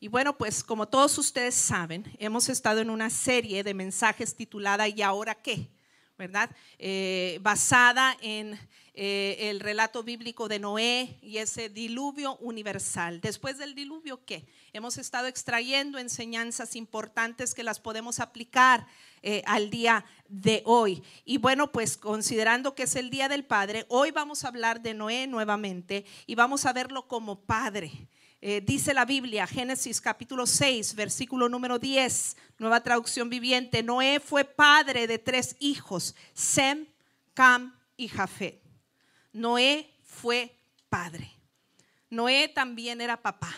Y bueno, pues como todos ustedes saben, hemos estado en una serie de mensajes titulada ¿Y ahora qué? ¿Verdad? Eh, basada en eh, el relato bíblico de Noé y ese diluvio universal. Después del diluvio, ¿qué? Hemos estado extrayendo enseñanzas importantes que las podemos aplicar eh, al día de hoy. Y bueno, pues considerando que es el Día del Padre, hoy vamos a hablar de Noé nuevamente y vamos a verlo como padre. Eh, dice la Biblia, Génesis capítulo 6, versículo número 10, nueva traducción viviente, Noé fue padre de tres hijos, Sem, Cam y Jafet. Noé fue padre. Noé también era papá,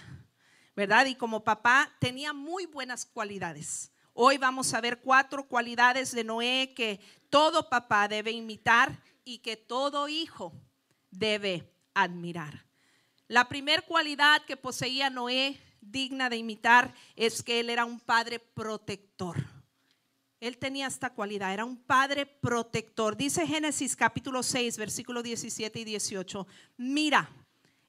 ¿verdad? Y como papá tenía muy buenas cualidades. Hoy vamos a ver cuatro cualidades de Noé que todo papá debe imitar y que todo hijo debe admirar. La primera cualidad que poseía Noé digna de imitar es que él era un padre protector. Él tenía esta cualidad, era un padre protector. Dice Génesis capítulo 6, versículo 17 y 18, mira,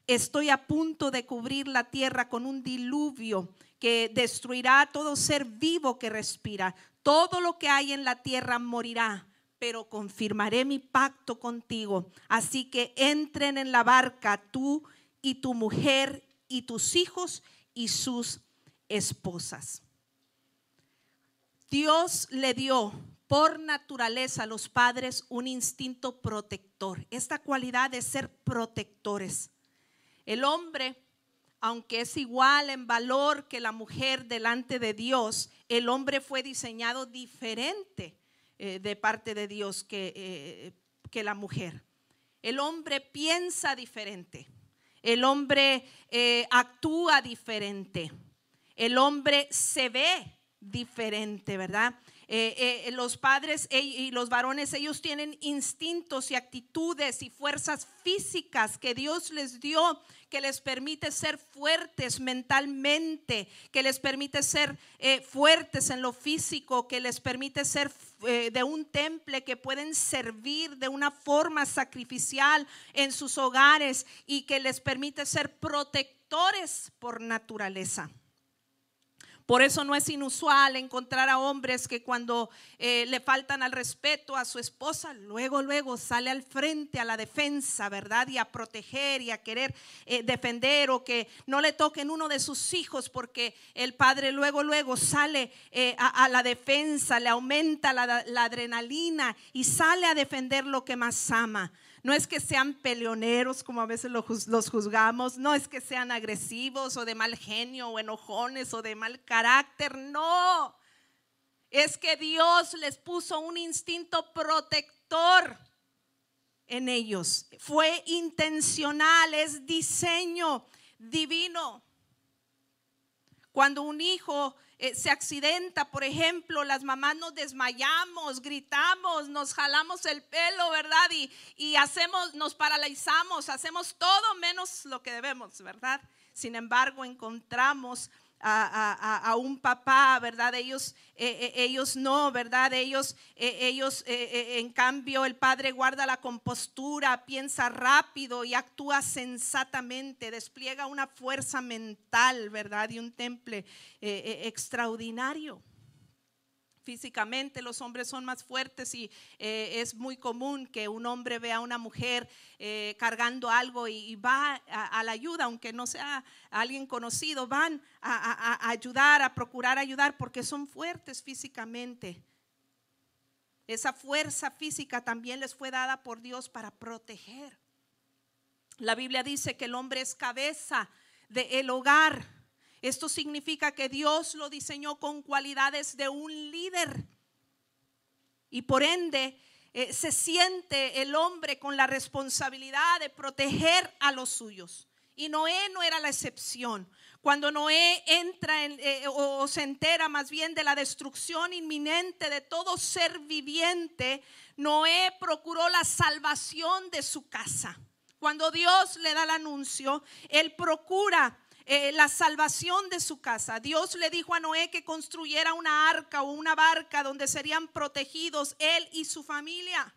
estoy a punto de cubrir la tierra con un diluvio que destruirá a todo ser vivo que respira. Todo lo que hay en la tierra morirá, pero confirmaré mi pacto contigo. Así que entren en la barca tú y tu mujer y tus hijos y sus esposas. Dios le dio por naturaleza a los padres un instinto protector, esta cualidad de ser protectores. El hombre aunque es igual en valor que la mujer delante de Dios, el hombre fue diseñado diferente eh, de parte de Dios que, eh, que, la mujer. El hombre piensa diferente, el hombre eh, actúa diferente, el hombre se ve diferente, ¿verdad? Los padres y los varones, ellos tienen instintos y actitudes y fuerzas físicas que Dios les dio que les permite ser fuertes mentalmente, que les permite ser eh, fuertes en lo físico, que les permite ser eh, de un temple, que pueden servir de una forma sacrificial en sus hogares y que les permite ser protectores por naturaleza. Por eso no es inusual encontrar a hombres que cuando eh, le faltan al respeto a su esposa, luego, luego sale al frente a la defensa, ¿verdad? Y a proteger y a querer eh, defender o que no le toquen uno de sus hijos porque el padre luego, luego sale eh, a, la defensa, le aumenta la, la adrenalina y sale a defender lo que más ama. No es que sean peleoneros como a veces los juzgamos, no es que sean agresivos o de mal genio o enojones o de mal carácter, no. Es que Dios les puso un instinto protector en ellos. Fue intencional, es diseño divino. Cuando un hijo eh, se accidenta, por ejemplo, las mamás nos desmayamos, gritamos, nos jalamos el pelo, ¿verdad? Y, y hacemos, nos paralizamos, hacemos todo menos lo que debemos, ¿verdad? Sin embargo, encontramos a, un papá, ¿verdad? Ellos, eh, eh, ellos no, ¿verdad? Ellos, eh, ellos en cambio, el padre guarda la compostura, piensa rápido y actúa sensatamente, despliega una fuerza mental, ¿verdad? Y un temple extraordinario. Físicamente los hombres son más fuertes y eh, es muy común que un hombre vea a una mujer eh, cargando algo y, va a, la ayuda, aunque no sea alguien conocido, van a, ayudar, a procurar ayudar porque son fuertes físicamente. Esa fuerza física también les fue dada por Dios para proteger. La Biblia dice que el hombre es cabeza del hogar esto significa que Dios lo diseñó con cualidades de un líder. Y por ende eh, se siente el hombre con la responsabilidad de proteger a los suyos. Y Noé no era la excepción. Cuando Noé entra eh, o se entera más bien de la destrucción inminente de todo ser viviente, Noé procuró la salvación de su casa. Cuando Dios le da el anuncio, él procura eh, la salvación de su casa. Dios le dijo a Noé que construyera una arca o una barca donde serían protegidos él y su familia.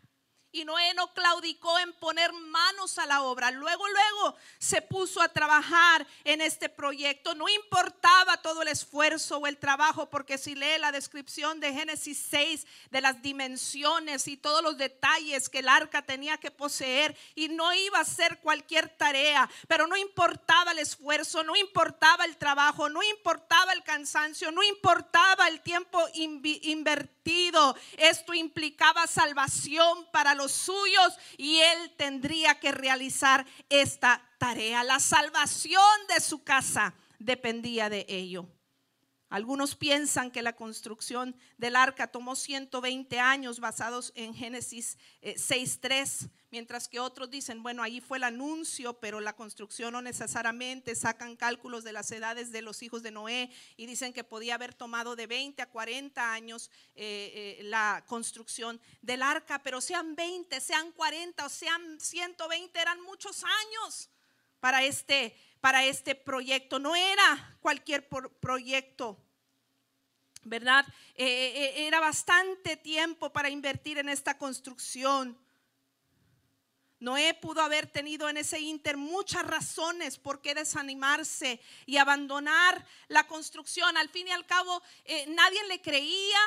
Y Noé no claudicó en poner manos a la obra. Luego, luego se puso a trabajar en este proyecto. No importaba todo el esfuerzo o el trabajo, porque si lee la descripción de Génesis 6, de las dimensiones y todos los detalles que el arca tenía que poseer, y no iba a ser cualquier tarea, pero no importaba el esfuerzo, no importaba el trabajo, no importaba el cansancio, no importaba el tiempo invertido. Esto implicaba salvación para los suyos y él tendría que realizar esta tarea. La salvación de su casa dependía de ello. Algunos piensan que la construcción del arca tomó 120 años basados en Génesis 6.3, eh, mientras que otros dicen, bueno, ahí fue el anuncio, pero la construcción no necesariamente, sacan cálculos de las edades de los hijos de Noé y dicen que podía haber tomado de 20 a 40 años eh, eh, la construcción del arca, pero sean 20, sean 40 o sean 120, eran muchos años para este, para este proyecto. No era cualquier proyecto. ¿verdad? Eh, eh, eh, era bastante tiempo para invertir en esta construcción. Noé pudo haber tenido en ese inter muchas razones por qué desanimarse y abandonar la construcción. Al fin y al cabo, nadie le creía,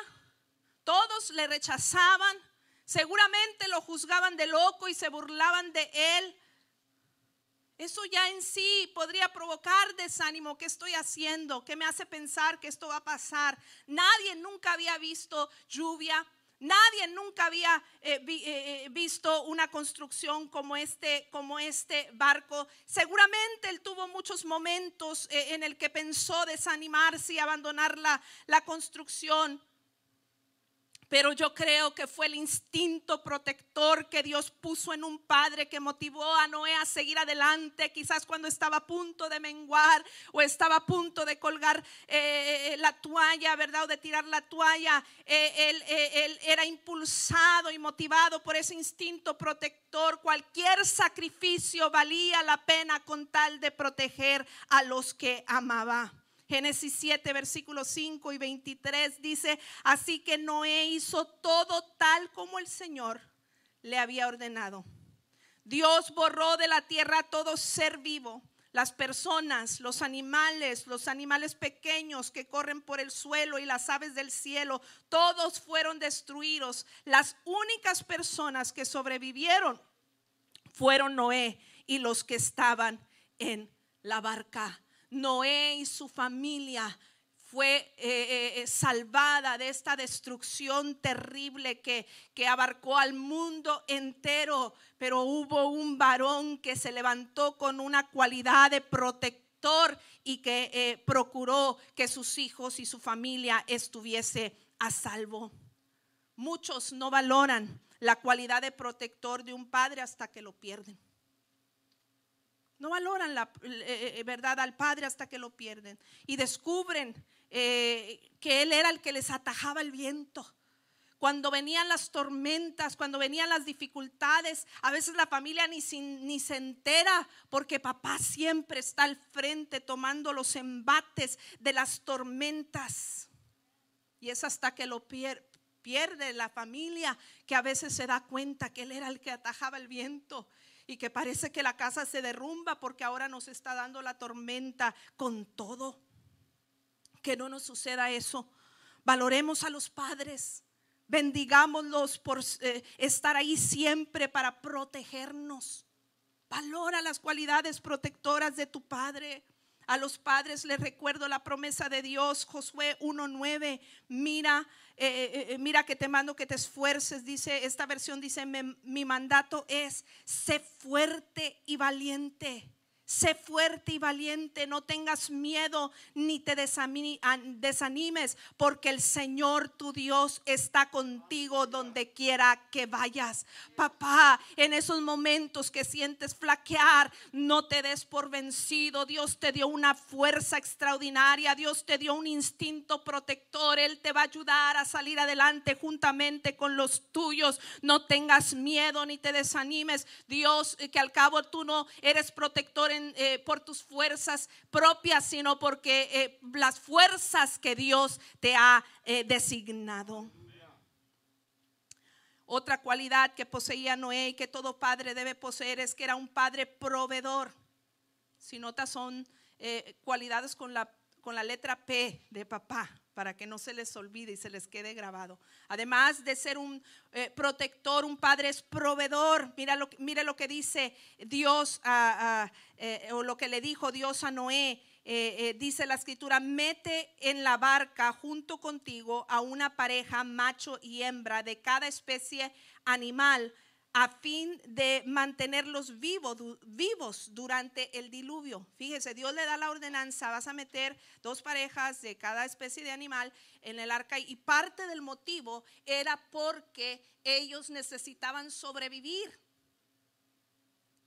todos le rechazaban, seguramente lo juzgaban de loco y se burlaban de él. Eso ya en sí podría provocar desánimo. ¿Qué estoy haciendo? ¿Qué me hace pensar que esto va a pasar? Nadie nunca había visto lluvia. Nadie nunca había eh, eh, eh, visto una construcción como este, como este barco. Seguramente él tuvo muchos momentos en el que pensó desanimarse y abandonar la, la construcción. Pero yo creo que fue el instinto protector que Dios puso en un padre que motivó a Noé a seguir adelante, quizás cuando estaba a punto de menguar o estaba a punto de colgar eh, eh, la toalla, ¿verdad? O de tirar la toalla. Eh, él, él era impulsado y motivado por ese instinto protector. Cualquier sacrificio valía la pena con tal de proteger a los que amaba. Génesis 7, versículos 5 y 23 dice, así que Noé hizo todo tal como el Señor le había ordenado. Dios borró de la tierra todo ser vivo, las personas, los animales, los animales pequeños que corren por el suelo y las aves del cielo, todos fueron destruidos. Las únicas personas que sobrevivieron fueron Noé y los que estaban en la barca. Noé y su familia fue eh, eh, eh, salvada de esta destrucción terrible que, que, abarcó al mundo entero, pero hubo un varón que se levantó con una cualidad de protector y que procuró que sus hijos y su familia estuviese a salvo. Muchos no valoran la cualidad de protector de un padre hasta que lo pierden. No valoran la eh, eh, verdad al Padre hasta que lo pierden. Y descubren eh, que Él era el que les atajaba el viento. Cuando venían las tormentas, cuando venían las dificultades, a veces la familia ni, ni se entera porque papá siempre está al frente tomando los embates de las tormentas. Y es hasta que lo pierde la familia que a veces se da cuenta que él era el que atajaba el viento y que parece que la casa se derrumba porque ahora nos está dando la tormenta con todo. Que no nos suceda eso. Valoremos a los padres. Bendigámoslos por eh, estar ahí siempre para protegernos. Valora las cualidades protectoras de tu padre. A los padres les recuerdo la promesa de Dios, Josué 1.9. Mira eh, eh, eh, mira que te mando que te esfuerces, dice, esta versión dice, mi mandato es, sé fuerte y valiente. Sé fuerte y valiente, no tengas miedo ni te desanimes, porque el Señor tu Dios está contigo donde quiera que vayas. Papá, en esos momentos que sientes flaquear, no te des por vencido. Dios te dio una fuerza extraordinaria, Dios te dio un instinto protector. Él te va a ayudar a salir adelante juntamente con los tuyos. No tengas miedo ni te desanimes. Dios, eh, que al cabo tú no eres protector eh, por tus fuerzas propias, sino porque eh, las fuerzas que Dios te ha eh, designado. Otra cualidad que poseía Noé y que todo padre debe poseer es que era un padre proveedor. Si notas, son cualidades con la, con la letra P de papá, para que no se les olvide y se les quede grabado. Además de ser un eh, protector, un padre es proveedor. Mira lo, que dice Dios, eh, o lo que le dijo Dios a Noé. dice la escritura, mete en la barca junto contigo a una pareja, macho y hembra, de cada especie animal a fin de mantenerlos vivos, vivos durante el diluvio. Fíjese, Dios le da la ordenanza, vas a meter dos parejas de cada especie de animal en el arca y parte del motivo era porque ellos necesitaban sobrevivir.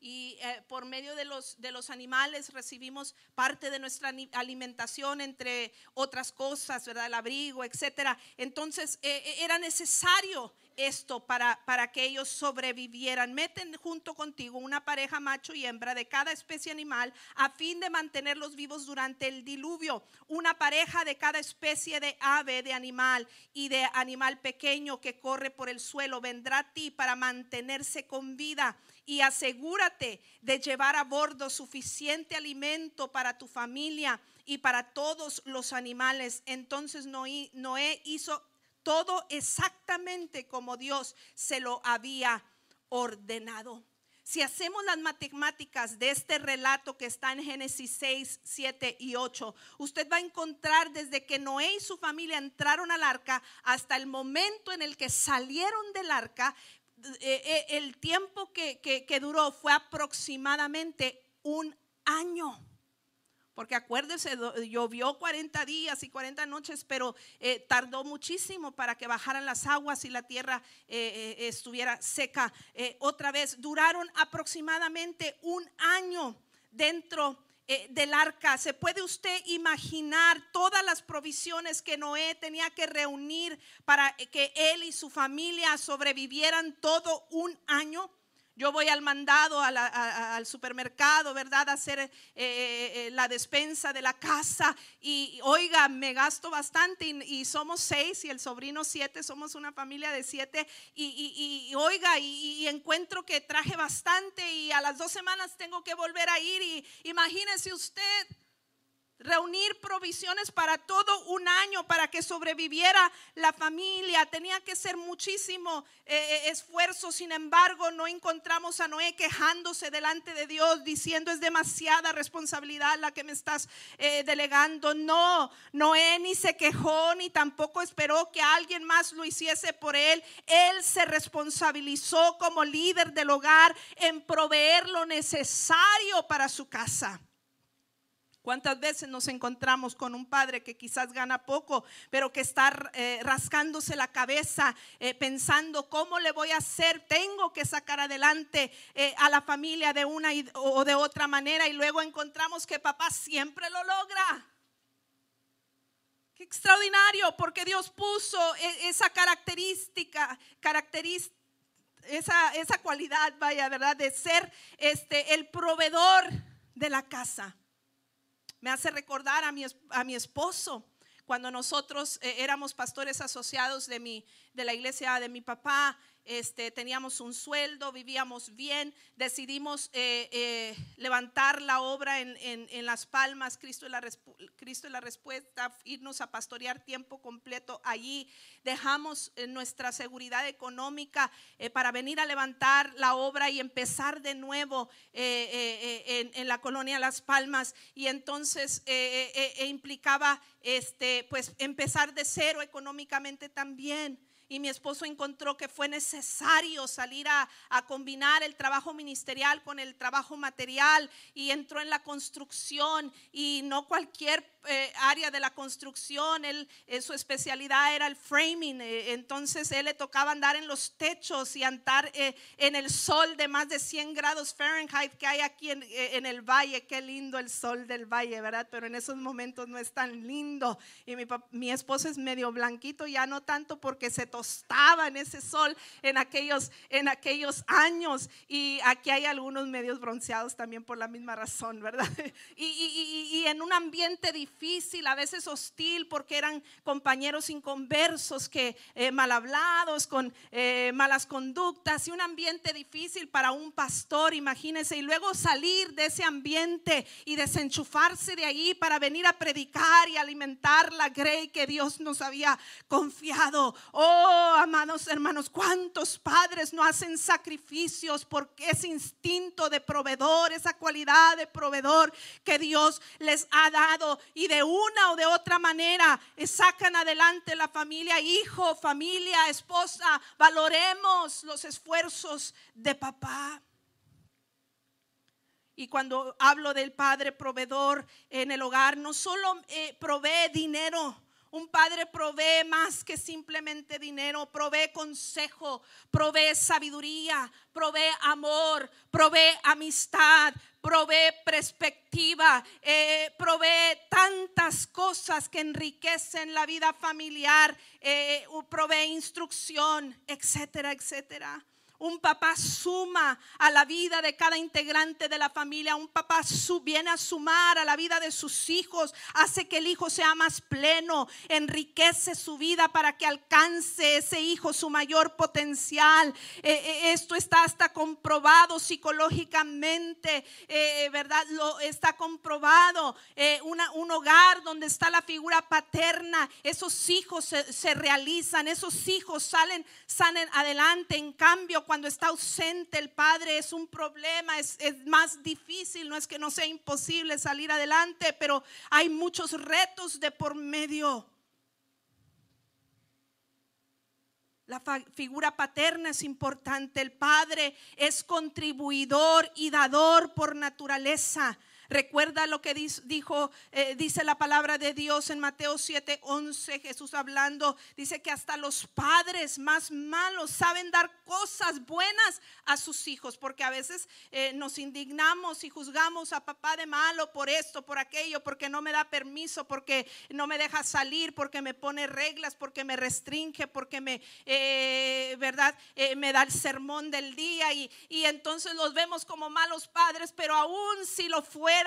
Y eh, por medio de los, de los animales recibimos parte de nuestra alimentación, entre otras cosas, ¿verdad? El abrigo, etcétera. Entonces eh, eh, era necesario esto para, para que ellos sobrevivieran. Meten junto contigo una pareja macho y hembra de cada especie animal a fin de mantenerlos vivos durante el diluvio. Una pareja de cada especie de ave, de animal y de animal pequeño que corre por el suelo vendrá a ti para mantenerse con vida y asegúrate de llevar a bordo suficiente alimento para tu familia y para todos los animales. Entonces Noé, Noé hizo todo exactamente como Dios se lo había ordenado. Si hacemos las matemáticas de este relato que está en Génesis 6, 7 y 8, usted va a encontrar desde que Noé y su familia entraron al arca hasta el momento en el que salieron del arca, eh, eh, el tiempo que, que duró fue aproximadamente un año. Porque acuérdese, llovió 40 días y 40 noches, pero eh, tardó muchísimo para que bajaran las aguas y la tierra eh, eh, estuviera seca. otra vez, duraron aproximadamente un año dentro del arca. ¿Se puede usted imaginar todas las provisiones que Noé tenía que reunir para que él y su familia sobrevivieran todo un año? Yo voy al mandado, al supermercado, ¿verdad? A hacer eh, eh, eh, la despensa de la casa. Y oiga, me gasto bastante y, somos seis y el sobrino siete, somos una familia de siete. Y, oiga, y, encuentro que traje bastante y a las dos semanas tengo que volver a ir. Y imagínese usted reunir provisiones para todo un año para que sobreviviera la familia. Tenía que ser muchísimo eh, eh, esfuerzo. Sin embargo, no encontramos a Noé quejándose delante de Dios diciendo es demasiada responsabilidad la que me estás eh, delegando. No, Noé ni se quejó ni tampoco esperó que alguien más lo hiciese por él. Él se responsabilizó como líder del hogar en proveer lo necesario para su casa. ¿Cuántas veces nos encontramos con un padre que quizás gana poco, pero que está eh, rascándose la cabeza eh, pensando cómo le voy a hacer? Tengo que sacar adelante eh, a la familia de una o de otra manera y luego encontramos que papá siempre lo logra. Qué extraordinario, porque Dios puso esa característica, característica esa, esa cualidad, vaya, ¿verdad? De ser este, el proveedor de la casa. Me hace recordar a mi, a mi esposo cuando nosotros eh, éramos pastores asociados de, mi, de la iglesia de mi papá este, teníamos un sueldo, vivíamos bien, decidimos eh, eh, levantar la obra en, Las Palmas, Cristo es, la, Cristo la respuesta, irnos a pastorear tiempo completo allí. Dejamos eh, nuestra seguridad económica para venir a levantar la obra y empezar de nuevo en, la colonia Las Palmas. Y entonces implicaba este, pues, empezar de cero económicamente también y mi esposo encontró que fue necesario salir a, combinar el trabajo ministerial con el trabajo material y entró en la construcción y no cualquier eh, área de la construcción, él, eh, su especialidad era el framing, eh, entonces él le tocaba andar en los techos y andar en el sol de más de 100 grados Fahrenheit que hay aquí en, el valle, qué lindo el sol del valle, ¿verdad? Pero en esos momentos no es tan lindo y mi, esposo es medio blanquito, ya no tanto porque se tostaba en ese sol en aquellos, en aquellos años. Y aquí hay algunos medios bronceados también por la misma razón, ¿verdad? Y, en un ambiente difícil, a veces hostil, porque eran compañeros inconversos, que eh, mal hablados, con eh, malas conductas, y un ambiente difícil para un pastor, imagínense, y luego salir de ese ambiente y desenchufarse de ahí para venir a predicar y alimentar la grey que Dios nos había confiado. Oh, amados hermanos, ¿cuántos padres no hacen sacrificios porque ese instinto de proveedor, esa cualidad de proveedor que Dios les ha dado de una o de otra manera sacan adelante la familia, hijo, familia, esposa, valoremos los esfuerzos de papá. Y cuando hablo del padre proveedor en el hogar, no solo eh, provee dinero, un padre provee más que simplemente dinero, provee consejo, provee sabiduría, provee amor, provee amistad, provee perspectiva, eh, provee tantas cosas que enriquecen la vida familiar, eh, provee instrucción, etcétera, etcétera. Un papá suma a la vida de cada integrante de la familia. Un papá viene a sumar a la vida de sus hijos. Hace que el hijo sea más pleno. Enriquece su vida para que alcance ese hijo su mayor potencial. Eh, eh, esto está hasta comprobado psicológicamente. Eh, ¿Verdad? Lo está comprobado. un hogar donde está la figura paterna. Esos hijos se, se realizan. Esos hijos salen, salen adelante. En cambio, cuando está ausente el padre es un problema, es, más difícil, no es que no sea imposible salir adelante, pero hay muchos retos de por medio. La figura paterna es importante. El padre es contribuidor y dador por naturaleza. Recuerda lo que dijo, eh, dice la palabra de Dios en Mateo 7, 11, Jesús hablando, dice que hasta los padres más malos saben dar cosas buenas a sus hijos, porque a veces eh, nos indignamos y juzgamos a papá de malo por esto, por aquello, porque no me da permiso, porque no me deja salir, porque me pone reglas, porque me restringe, porque me, eh, ¿verdad? me da el sermón del día y, y entonces los vemos como malos padres, pero aún si lo fuera,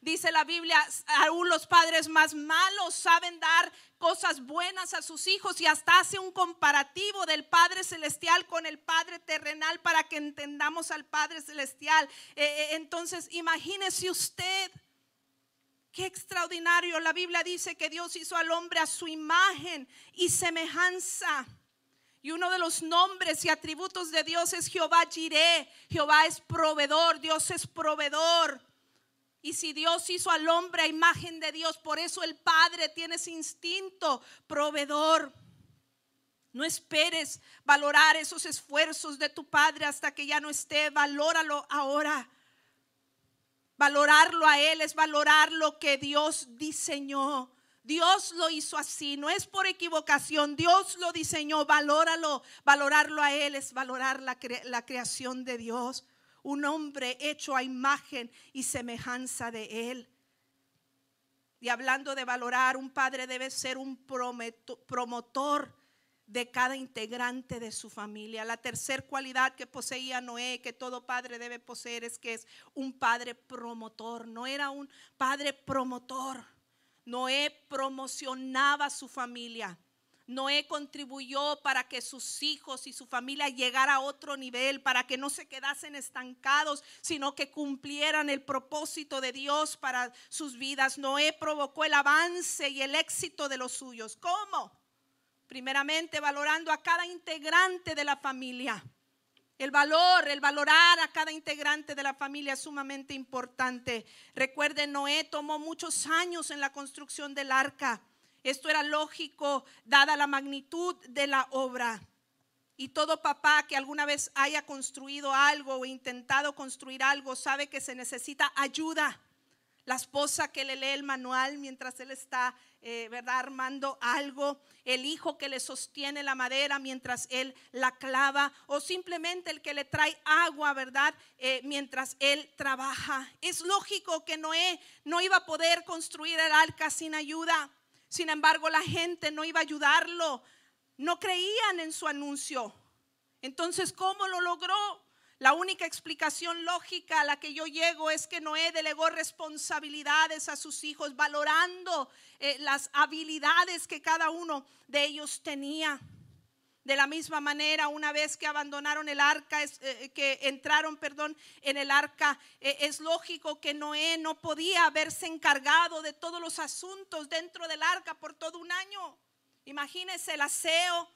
dice la Biblia, aún los padres más malos saben dar cosas buenas a sus hijos y hasta hace un comparativo del Padre Celestial con el Padre terrenal para que entendamos al Padre Celestial. Eh, eh, entonces, imagínese usted. Qué extraordinario. La Biblia dice que Dios hizo al hombre a su imagen y semejanza. Y uno de los nombres y atributos de Dios es Jehová Jireh. Jehová es proveedor, Dios es proveedor. Y si Dios hizo al hombre a imagen de Dios, por eso el Padre tiene ese instinto proveedor. No esperes valorar esos esfuerzos de tu Padre hasta que ya no esté. Valóralo ahora. Valorarlo a Él es valorar lo que Dios diseñó. Dios lo hizo así, no es por equivocación, Dios lo diseñó, valóralo, valorarlo a Él es valorar la, la creación de Dios un hombre hecho a imagen y semejanza de Él. Y hablando de valorar, un padre debe ser un promotor de cada integrante de su familia. La tercera cualidad que poseía Noé, que todo padre debe poseer, es que es un padre promotor. No era un padre promotor. Noé promocionaba su familia. Noé contribuyó para que sus hijos y su familia llegara a otro nivel, para que no se quedasen estancados, sino que cumplieran el propósito de Dios para sus vidas. Noé provocó el avance y el éxito de los suyos. ¿Cómo? Primeramente valorando a cada integrante de la familia. El valor, el valorar a cada integrante de la familia es sumamente importante. Recuerden, Noé tomó muchos años en la construcción del arca. Esto era lógico dada la magnitud de la obra. Y todo papá que alguna vez haya construido algo o intentado construir algo sabe que se necesita ayuda. La esposa que le lee el manual mientras él está, eh, ¿verdad?, armando algo. El hijo que le sostiene la madera mientras él la clava. O simplemente el que le trae agua, ¿verdad?, eh, mientras él trabaja. Es lógico que Noé no iba a poder construir el arca sin ayuda. Sin embargo, la gente no iba a ayudarlo. no creían en su anuncio. Entonces, ¿cómo lo logró? La única explicación lógica a la que yo llego es que Noé delegó responsabilidades a sus hijos, valorando eh, las habilidades que cada uno de ellos tenía. De la misma manera, una vez que abandonaron el arca, eh, que entraron, perdón, en el arca, eh, es lógico que Noé no podía haberse encargado de todos los asuntos dentro del arca por todo un año. Imagínense el aseo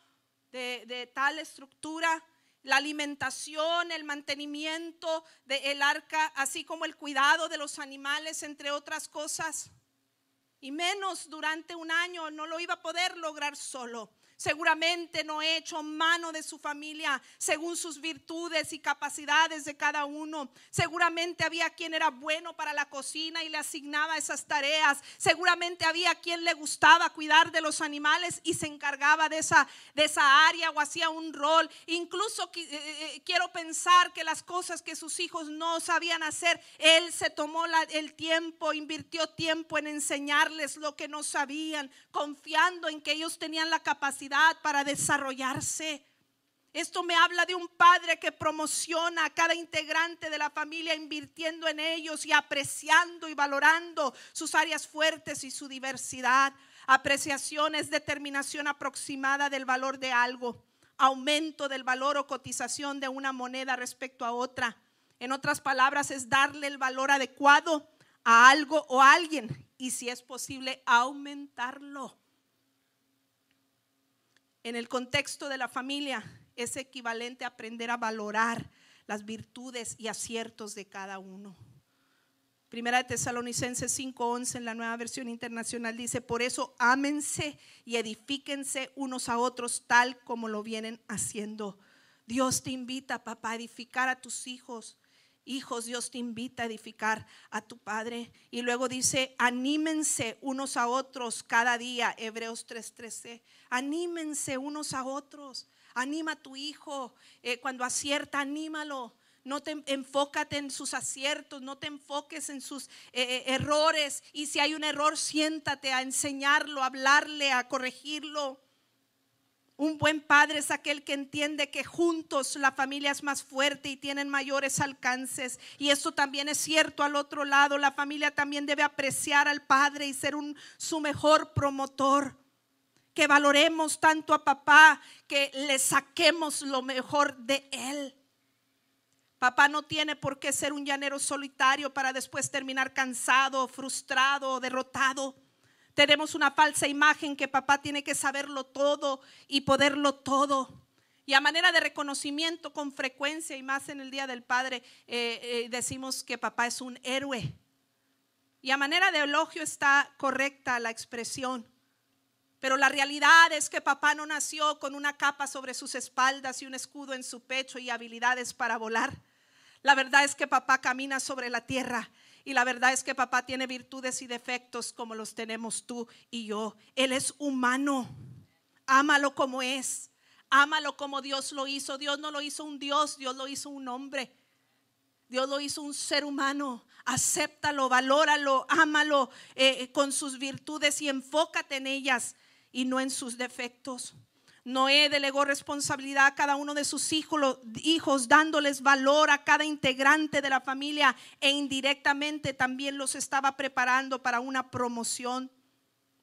de tal estructura la alimentación, el mantenimiento del arca, así como el cuidado de los animales, entre otras cosas. Y menos durante un año no lo iba a poder lograr solo. Seguramente no he hecho mano de su familia según sus virtudes y capacidades de cada uno. Seguramente había quien era bueno para la cocina y le asignaba esas tareas. Seguramente había quien le gustaba cuidar de los animales y se encargaba de esa, de esa área o hacía un rol. Incluso eh, eh, quiero pensar que las cosas que sus hijos no sabían hacer, él se tomó el tiempo, invirtió tiempo en enseñarles lo que no sabían, confiando en que ellos tenían la para desarrollarse. Esto me habla de un padre que promociona a cada integrante de la familia invirtiendo en ellos y apreciando y valorando sus áreas fuertes y su diversidad. Apreciación es determinación aproximada del valor de algo, aumento del valor o cotización de una moneda respecto a otra. En otras palabras, es darle el valor adecuado a algo o a alguien y si es posible aumentarlo. En el contexto de la familia es equivalente aprender a valorar las virtudes y aciertos de cada uno. Primera de Tesalonicenses 5:11 en la nueva versión internacional dice, por eso ámense y edifíquense unos a otros tal como lo vienen haciendo. Dios te invita, papá, a edificar a tus hijos Hijos, Dios te invita a edificar a tu Padre. Y luego dice, anímense unos a otros cada día, Hebreos 3:13. Anímense unos a otros. Anima a tu hijo. Eh, cuando acierta, anímalo. No te enfócate en sus aciertos, no te enfoques en sus eh, eh, errores. Y si hay un error, siéntate a enseñarlo, a hablarle, a corregirlo. Un buen padre es aquel que entiende que juntos la familia es más fuerte y tienen mayores alcances. Y eso también es cierto al otro lado. La familia también debe apreciar al padre y ser un, su mejor promotor. Que valoremos tanto a papá, que le saquemos lo mejor de él. Papá no tiene por qué ser un llanero solitario para después terminar cansado, frustrado, derrotado. Tenemos una falsa imagen que papá tiene que saberlo todo y poderlo todo. Y a manera de reconocimiento con frecuencia y más en el Día del Padre, eh, eh, decimos que papá es un héroe. Y a manera de elogio está correcta la expresión. Pero la realidad es que papá no nació con una capa sobre sus espaldas y un escudo en su pecho y habilidades para volar. La verdad es que papá camina sobre la tierra y la verdad es que papá tiene virtudes y defectos como los tenemos tú y yo. Él es humano. Ámalo como es. Ámalo como Dios lo hizo. Dios no lo hizo un Dios, Dios lo hizo un hombre. Dios lo hizo un ser humano. Acéptalo, valóralo, ámalo eh, con sus virtudes y enfócate en ellas y no en sus defectos. Noé delegó responsabilidad a cada uno de sus hijos, dándoles valor a cada integrante de la familia e indirectamente también los estaba preparando para una promoción.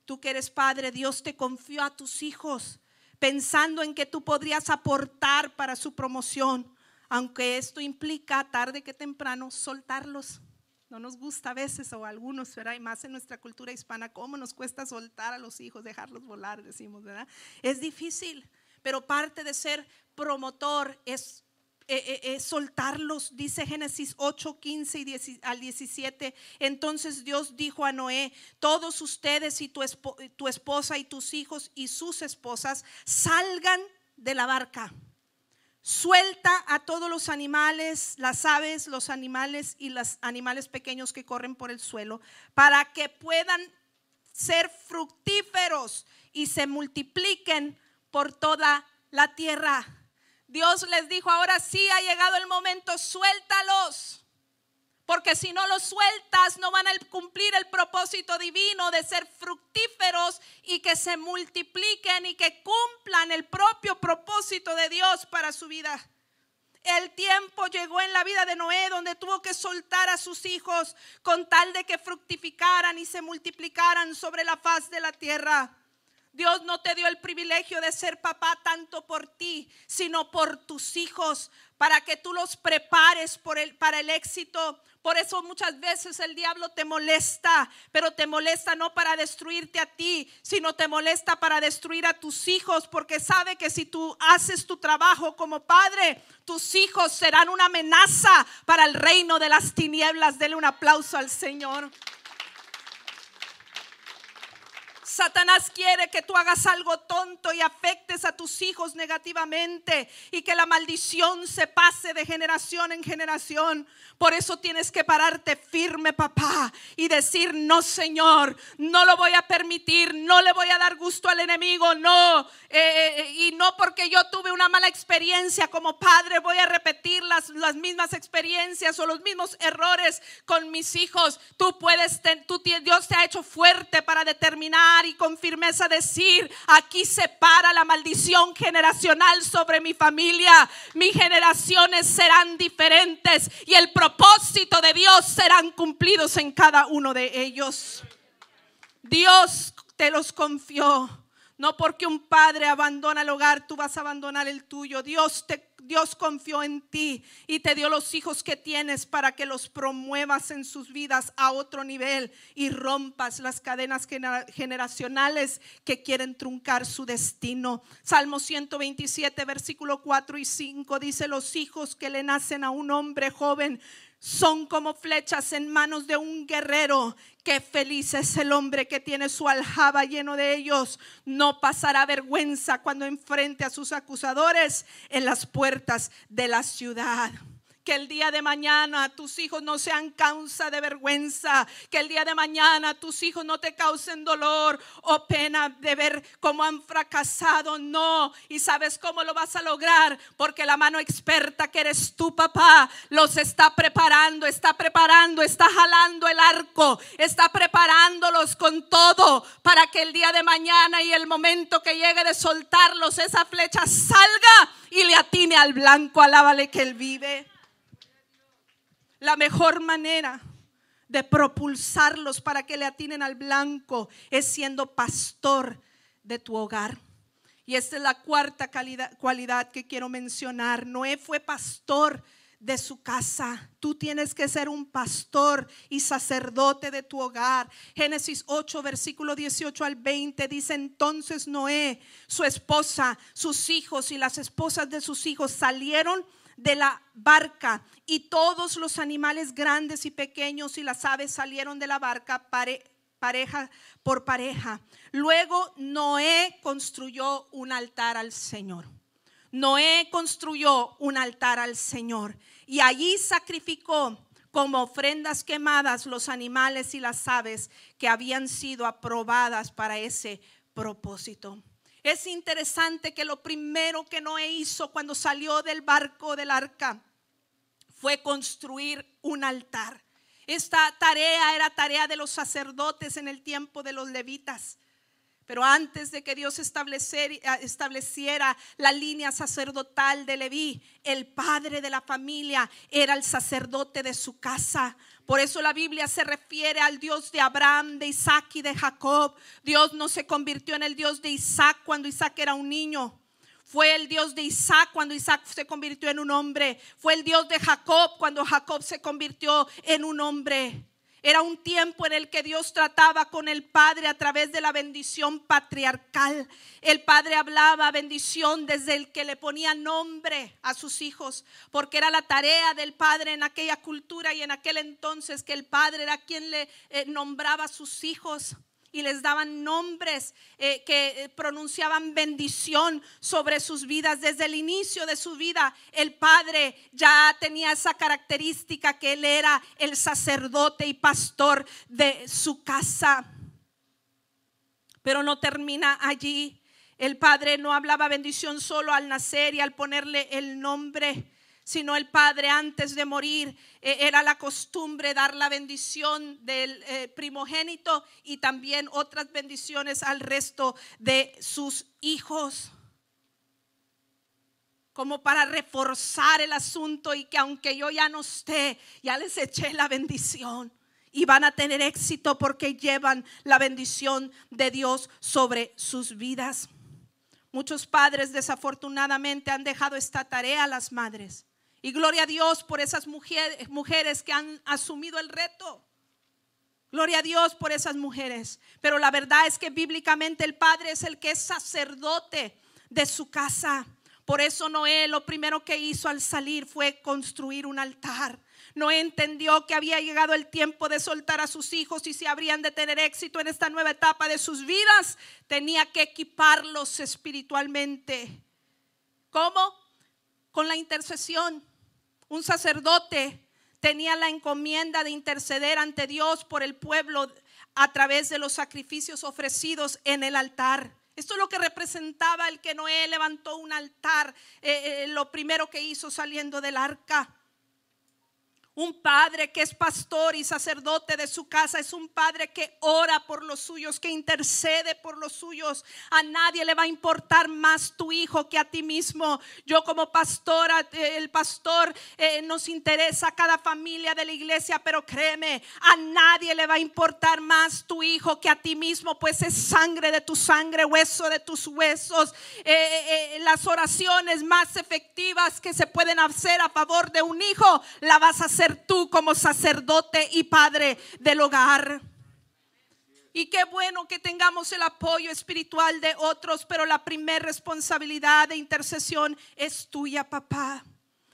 Tú que eres padre, Dios te confió a tus hijos pensando en que tú podrías aportar para su promoción, aunque esto implica tarde que temprano soltarlos. No nos gusta a veces, o a algunos, ¿verdad? Y más en nuestra cultura hispana, cómo nos cuesta soltar a los hijos, dejarlos volar, decimos, ¿verdad? Es difícil, pero parte de ser promotor es eh, soltarlos, dice Génesis 8, 15 y al 17. Entonces Dios dijo a Noé, todos ustedes y tu esposa y tus hijos y sus esposas salgan de la barca Suelta a todos los animales, las aves, los animales y los animales pequeños que corren por el suelo, para que puedan ser fructíferos y se multipliquen por toda la tierra. Dios les dijo, ahora sí ha llegado el momento, suéltalos Porque si no los sueltas, no van a cumplir el propósito divino de ser fructíferos y que se multipliquen y que cumplan el propio propósito de Dios para su vida. El tiempo llegó en la vida de Noé donde tuvo que soltar a sus hijos con tal de que fructificaran y se multiplicaran sobre la faz de la tierra. Dios no te dio el privilegio de ser papá tanto por ti, sino por tus hijos, para que tú los prepares por el, para el éxito. Por eso muchas veces el diablo te molesta, pero te molesta no para destruirte a ti, sino te molesta para destruir a tus hijos, porque sabe que si tú haces tu trabajo como padre, tus hijos serán una amenaza para el reino de las tinieblas. Dele un aplauso al Señor. Satanás quiere que tú hagas algo tonto y afectes a tus hijos negativamente y que la maldición se pase de generación en generación. Por eso tienes que pararte firme, papá, y decir, no, Señor, no lo voy a permitir, no le voy a dar gusto al enemigo, no. Eh, eh, y no porque yo tuve una mala experiencia como padre, voy a repetir las, las mismas experiencias o los mismos errores con mis hijos. Tú puedes, tú, Dios te ha hecho fuerte para determinar y con firmeza decir, aquí se para la maldición generacional sobre mi familia. Mis generaciones serán diferentes y el propósito de Dios serán cumplidos en cada uno de ellos. Dios te los confió. No porque un padre abandona el hogar, tú vas a abandonar el tuyo. Dios te Dios confió en ti y te dio los hijos que tienes para que los promuevas en sus vidas a otro nivel y rompas las cadenas generacionales que quieren truncar su destino. Salmo 127, versículo 4 y 5 dice, los hijos que le nacen a un hombre joven son como flechas en manos de un guerrero. Qué feliz es el hombre que tiene su aljaba lleno de ellos. No pasará vergüenza cuando enfrente a sus acusadores en las puertas de la ciudad que el día de mañana tus hijos no sean causa de vergüenza, que el día de mañana tus hijos no te causen dolor o pena de ver cómo han fracasado, no. Y sabes cómo lo vas a lograr, porque la mano experta que eres tu papá los está preparando, está preparando, está jalando el arco, está preparándolos con todo para que el día de mañana y el momento que llegue de soltarlos, esa flecha salga y le atine al blanco, alábale que él vive. La mejor manera de propulsarlos para que le atinen al blanco es siendo pastor de tu hogar. Y esta es la cuarta cualidad que quiero mencionar. Noé fue pastor de su casa. Tú tienes que ser un pastor y sacerdote de tu hogar. Génesis 8, versículo 18 al 20 dice entonces Noé, su esposa, sus hijos y las esposas de sus hijos salieron de la barca y todos los animales grandes y pequeños y las aves salieron de la barca pareja por pareja. Luego Noé construyó un altar al Señor. Noé construyó un altar al Señor y allí sacrificó como ofrendas quemadas los animales y las aves que habían sido aprobadas para ese propósito. Es interesante que lo primero que Noé hizo cuando salió del barco del arca fue construir un altar. Esta tarea era tarea de los sacerdotes en el tiempo de los levitas. Pero antes de que Dios estableciera la línea sacerdotal de Leví, el padre de la familia era el sacerdote de su casa. Por eso la Biblia se refiere al Dios de Abraham, de Isaac y de Jacob. Dios no se convirtió en el Dios de Isaac cuando Isaac era un niño. Fue el Dios de Isaac cuando Isaac se convirtió en un hombre. Fue el Dios de Jacob cuando Jacob se convirtió en un hombre. Era un tiempo en el que Dios trataba con el Padre a través de la bendición patriarcal. El Padre hablaba bendición desde el que le ponía nombre a sus hijos, porque era la tarea del Padre en aquella cultura y en aquel entonces que el Padre era quien le eh, nombraba a sus hijos y les daban nombres eh, que eh, pronunciaban bendición sobre sus vidas. Desde el inicio de su vida, el Padre ya tenía esa característica que Él era el sacerdote y pastor de su casa. Pero no termina allí. El Padre no hablaba bendición solo al nacer y al ponerle el nombre sino el padre antes de morir eh, era la costumbre dar la bendición del eh, primogénito y también otras bendiciones al resto de sus hijos como para reforzar el asunto y que aunque yo ya no esté, ya les eché la bendición y van a tener éxito porque llevan la bendición de Dios sobre sus vidas. Muchos padres desafortunadamente han dejado esta tarea a las madres. Y gloria a Dios por esas mujeres, mujeres que han asumido el reto. Gloria a Dios por esas mujeres. Pero la verdad es que bíblicamente el padre es el que es sacerdote de su casa. Por eso Noé lo primero que hizo al salir fue construir un altar. Noé entendió que había llegado el tiempo de soltar a sus hijos y si habrían de tener éxito en esta nueva etapa de sus vidas, tenía que equiparlos espiritualmente. ¿Cómo? Con la intercesión. Un sacerdote tenía la encomienda de interceder ante Dios por el pueblo a través de los sacrificios ofrecidos en el altar. Esto es lo que representaba el que Noé levantó un altar, eh, eh, lo primero que hizo saliendo del arca. Un padre que es pastor y sacerdote de su casa es un padre que ora por los suyos, que intercede por los suyos. A nadie le va a importar más tu hijo que a ti mismo. Yo como pastora, eh, el pastor eh, nos interesa cada familia de la iglesia, pero créeme, a nadie le va a importar más tu hijo que a ti mismo, pues es sangre de tu sangre, hueso de tus huesos. Eh, las oraciones más efectivas que se pueden hacer a favor de un hijo, la vas a hacer tú como sacerdote y padre del hogar. Y qué bueno que tengamos el apoyo espiritual de otros, pero la primera responsabilidad de intercesión es tuya, papá.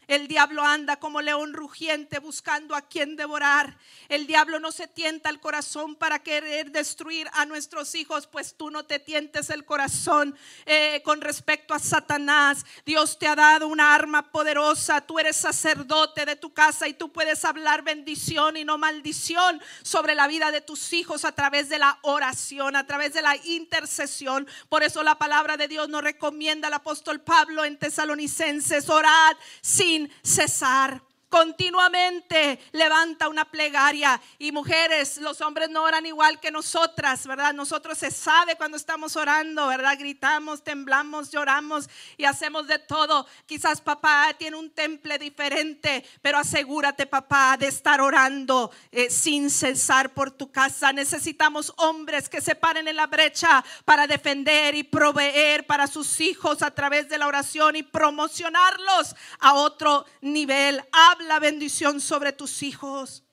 El diablo anda como león rugiente buscando a quien devorar. El diablo no se tienta el corazón para querer destruir a nuestros hijos, pues tú no te tientes el corazón eh, con respecto a Satanás. Dios te ha dado una arma poderosa. Tú eres sacerdote de tu casa y tú puedes hablar bendición y no maldición sobre la vida de tus hijos a través de la oración, a través de la intercesión. Por eso la palabra de Dios nos recomienda al apóstol Pablo en Tesalonicenses, orad sin cesar continuamente levanta una plegaria. Y mujeres, los hombres no oran igual que nosotras, ¿verdad? Nosotros se sabe cuando estamos orando, ¿verdad? Gritamos, temblamos, lloramos y hacemos de todo. Quizás papá tiene un temple diferente, pero asegúrate, papá, de estar orando eh, sin cesar por tu casa. Necesitamos hombres que se paren en la brecha para defender y proveer para sus hijos a través de la oración y promocionarlos a otro nivel. Habla la bendición sobre tus hijos.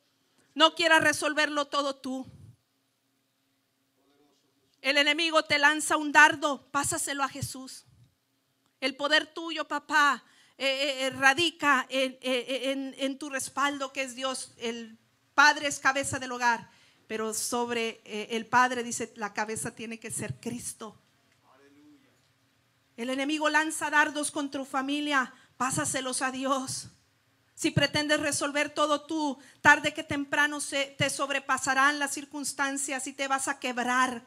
No quieras resolverlo todo tú. El enemigo te lanza un dardo, pásaselo a Jesús. El poder tuyo, papá, eh, eh, eh, radica en, en, tu respaldo, que es Dios. El Padre es cabeza del hogar, pero sobre el Padre dice, la cabeza tiene que ser Cristo. El enemigo lanza dardos contra tu familia, pásaselos a Dios. Si pretendes resolver todo tú, tarde que temprano se, te sobrepasarán las circunstancias y te vas a quebrar.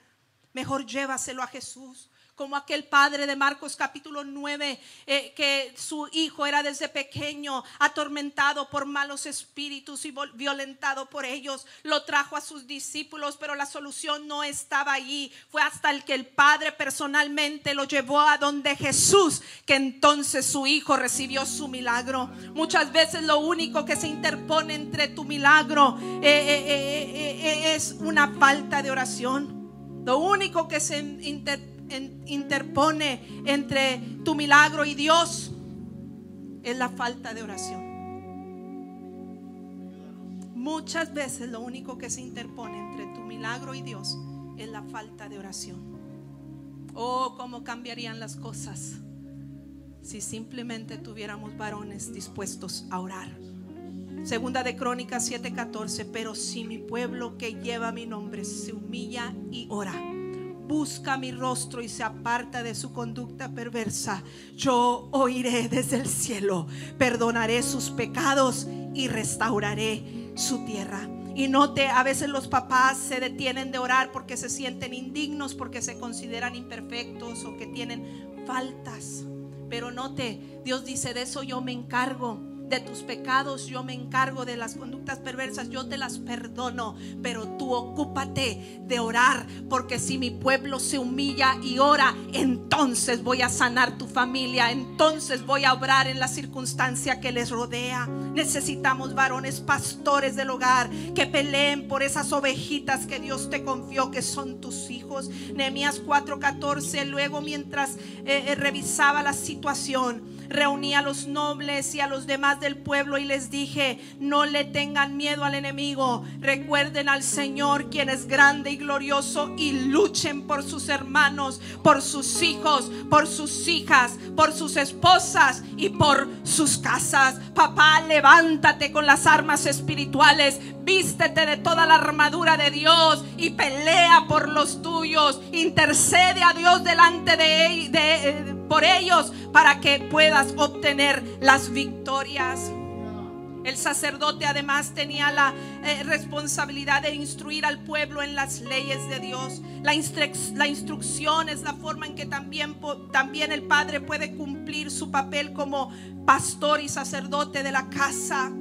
Mejor llévaselo a Jesús como aquel padre de Marcos capítulo 9, eh, que su hijo era desde pequeño atormentado por malos espíritus y violentado por ellos. Lo trajo a sus discípulos, pero la solución no estaba allí. Fue hasta el que el padre personalmente lo llevó a donde Jesús, que entonces su hijo recibió su milagro. Muchas veces lo único que se interpone entre tu milagro eh, eh, es una falta de oración. Lo único que se interpone interpone entre tu milagro y Dios es la falta de oración. Muchas veces lo único que se interpone entre tu milagro y Dios es la falta de oración. Oh, cómo cambiarían las cosas si simplemente tuviéramos varones dispuestos a orar. Segunda de Crónicas 7:14, pero si mi pueblo que lleva mi nombre se humilla y ora busca mi rostro y se aparta de su conducta perversa, yo oiré desde el cielo, perdonaré sus pecados y restauraré su tierra. Y note, a veces los papás se detienen de orar porque se sienten indignos, porque se consideran imperfectos o que tienen faltas. Pero note, Dios dice, de eso yo me encargo de tus pecados, yo me encargo de las conductas perversas, yo te las perdono, pero tú ocúpate de orar, porque si mi pueblo se humilla y ora, entonces voy a sanar tu familia, entonces voy a obrar en la circunstancia que les rodea. Necesitamos varones pastores del hogar que peleen por esas ovejitas que Dios te confió, que son tus hijos. Nehemías 4:14, luego mientras eh, eh, revisaba la situación, reuní a los nobles y a los demás del pueblo y les dije, no le tengan miedo al enemigo, recuerden al Señor quien es grande y glorioso y luchen por sus hermanos, por sus hijos, por sus hijas, por sus esposas y por sus casas. Papá, levántate con las armas espirituales, vístete de toda la armadura de Dios y pelea por los tuyos, intercede a Dios delante de, eh, por ellos para que puedas obtener las victorias. El sacerdote además tenía la eh, responsabilidad de instruir al pueblo en las leyes de Dios. La, instrucción es la forma en que también, también el padre puede cumplir su papel como pastor y sacerdote de la casa.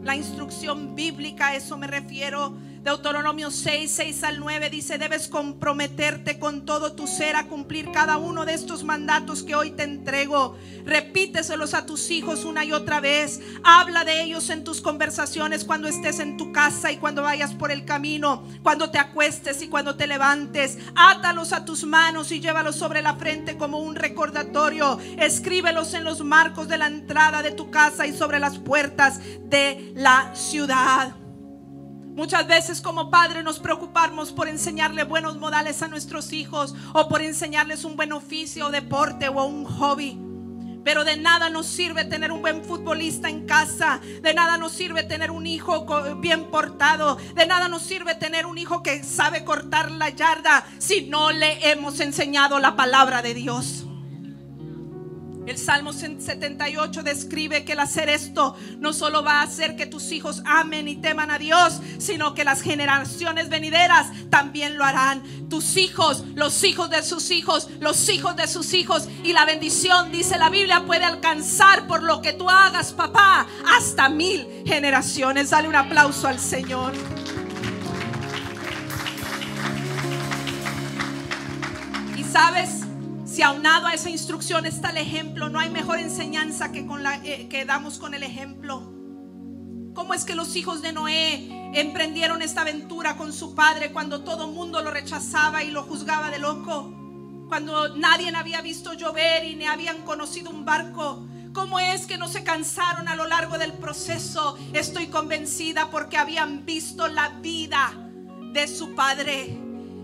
La instrucción bíblica, a eso me refiero Deuteronomio 6, 6 al 9 dice, debes comprometerte con todo tu ser a cumplir cada uno de estos mandatos que hoy te entrego. Repíteselos a tus hijos una y otra vez. Habla de ellos en tus conversaciones cuando estés en tu casa y cuando vayas por el camino, cuando te acuestes y cuando te levantes. Átalos a tus manos y llévalos sobre la frente como un recordatorio. Escríbelos en los marcos de la entrada de tu casa y sobre las puertas de la ciudad. Muchas veces como padre nos preocupamos por enseñarle buenos modales a nuestros hijos o por enseñarles un buen oficio deporte o un hobby. Pero de nada nos sirve tener un buen futbolista en casa. De nada nos sirve tener un hijo bien portado. De nada nos sirve tener un hijo que sabe cortar la yarda si no le hemos enseñado la palabra de Dios. El Salmo 78 describe que el hacer esto no solo va a hacer que tus hijos amen y teman a Dios, sino que las generaciones venideras también lo harán. Tus hijos, los hijos de sus hijos, los hijos de sus hijos. Y la bendición, dice la Biblia, puede alcanzar por lo que tú hagas, papá, hasta mil generaciones. Dale un aplauso al Señor. Y sabes, si aunado a esa instrucción está el ejemplo, no hay mejor enseñanza que, con la, eh, que damos con el ejemplo. ¿Cómo es que los hijos de Noé emprendieron esta aventura con su padre cuando todo mundo lo rechazaba y lo juzgaba de loco? Cuando nadie había visto llover y ni habían conocido un barco. ¿Cómo es que no se cansaron a lo largo del proceso? Estoy convencida porque habían visto la vida de su padre.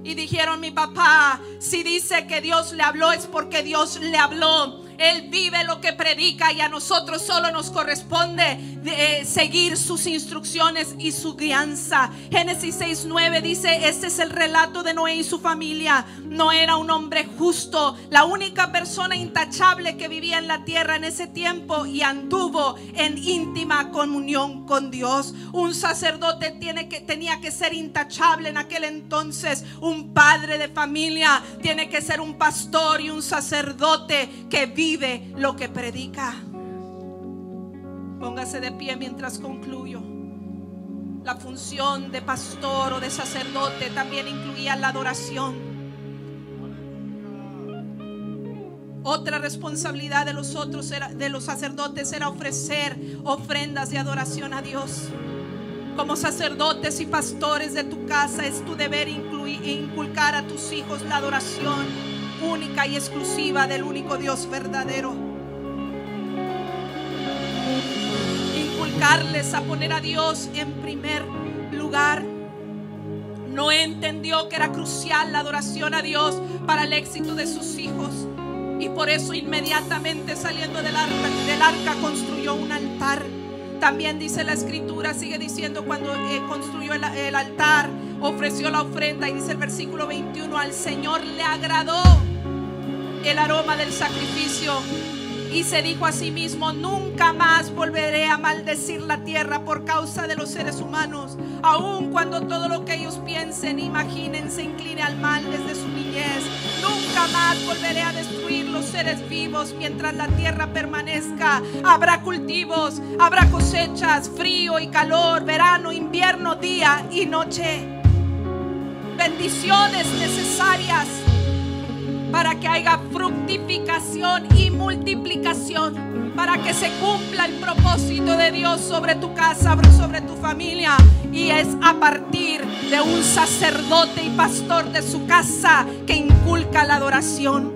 Y dijeron, mi papá, si dice que Dios le habló es porque Dios le habló. Él vive lo que predica y a nosotros solo nos corresponde eh, seguir sus instrucciones y su guianza. Génesis 6:9 dice, este es el relato de Noé y su familia. No era un hombre justo, la única persona intachable que vivía en la tierra en ese tiempo y anduvo en íntima comunión con Dios. Un sacerdote tiene que, tenía que ser intachable en aquel entonces. Un padre de familia tiene que ser un pastor y un sacerdote que vive vive lo que predica. Póngase de pie mientras concluyo. La función de pastor o de sacerdote también incluía la adoración. Otra responsabilidad de los otros era, de los sacerdotes era ofrecer ofrendas de adoración a Dios. Como sacerdotes y pastores de tu casa es tu deber incluir, inculcar a tus hijos la adoración única y exclusiva del único Dios verdadero. Inculcarles a poner a Dios en primer lugar. No entendió que era crucial la adoración a Dios para el éxito de sus hijos. Y por eso inmediatamente saliendo del arca, construyó un altar. También dice la escritura, sigue diciendo cuando eh, construyó el altar, ofreció la ofrenda y dice el versículo 21, al Señor le agradó el aroma del sacrificio y se dijo a sí mismo, nunca más volveré a maldecir la tierra por causa de los seres humanos, aun cuando todo lo que ellos piensen, imaginen, se incline al mal desde su niñez. Nunca más volveré a destruir los seres vivos mientras la tierra permanezca. Habrá cultivos, habrá cosechas, frío y calor, verano, invierno, día y noche. Bendiciones necesarias para que haya fructificación y multiplicación, para que se cumpla el propósito de Dios sobre tu casa, sobre tu familia. Y es a partir de un sacerdote y pastor de su casa que inculca la adoración.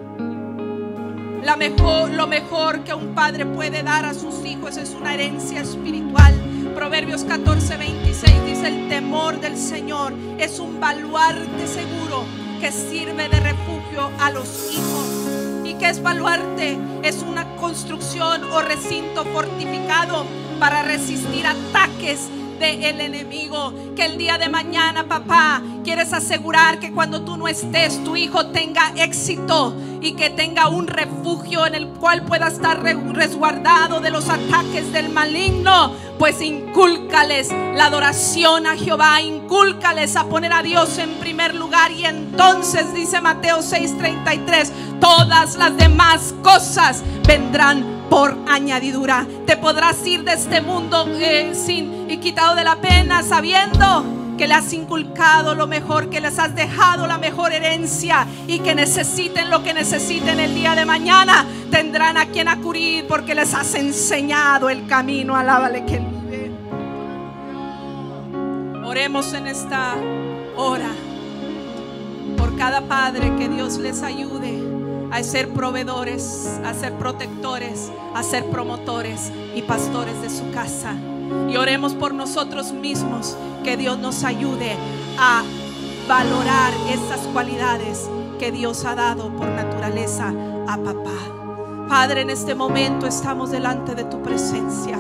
Lo mejor que un padre puede dar a sus hijos es una herencia espiritual. Proverbios 14, 26 dice, el temor del Señor es un baluarte seguro que sirve de refugio a los hijos. ¿Y que es baluarte? Es una construcción o recinto fortificado para resistir ataques del enemigo. Que el día de mañana, papá, quieres asegurar que cuando tú no estés, tu hijo tenga éxito y que tenga un refugio en el cual pueda estar resguardado de los ataques del maligno. Pues incúlcales la adoración a Jehová, incúlcales a poner a Dios en primer lugar. Y entonces dice Mateo 6:33, todas las demás cosas vendrán por añadidura. Te podrás ir de este mundo eh, sin y quitado de la pena sabiendo que le has inculcado lo mejor, que les has dejado la mejor herencia y que necesiten lo que necesiten el día de mañana. Tendrán a quien acudir porque les has enseñado el camino. Alábale que vive. Oremos en esta hora por cada padre que Dios les ayude a ser proveedores, a ser protectores, a ser promotores y pastores de su casa. Y oremos por nosotros mismos, que Dios nos ayude a valorar esas cualidades que Dios ha dado por naturaleza a papá. Padre, en este momento estamos delante de tu presencia,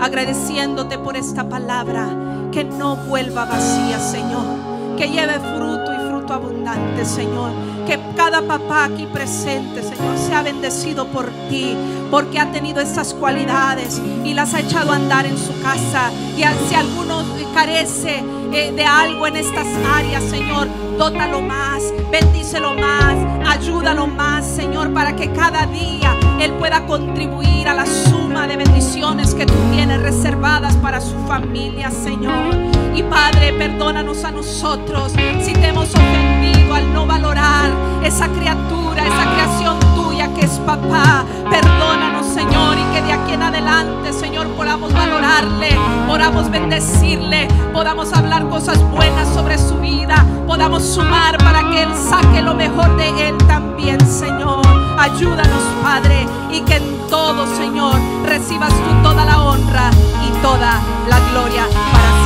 agradeciéndote por esta palabra, que no vuelva vacía, Señor, que lleve fruto y fruto abundante, Señor que cada papá aquí presente, Señor, sea bendecido por ti, porque ha tenido esas cualidades y las ha echado a andar en su casa. Y si alguno carece eh, de algo en estas áreas, Señor, dótalo más, bendícelo más, ayúdalo más, Señor, para que cada día Él pueda contribuir a la de bendiciones que tú tienes reservadas para su familia, Señor. Y Padre, perdónanos a nosotros si te hemos ofendido al no valorar esa criatura, esa creación tuya que es papá. Perdónanos, Señor, y que de aquí en adelante, Señor, podamos valorarle, podamos bendecirle, podamos hablar cosas buenas sobre su vida, podamos sumar para que Él saque lo mejor de Él también, Señor. Ayúdanos, Padre, y que en todo, Señor, recibas tú toda la honra y toda la gloria para siempre.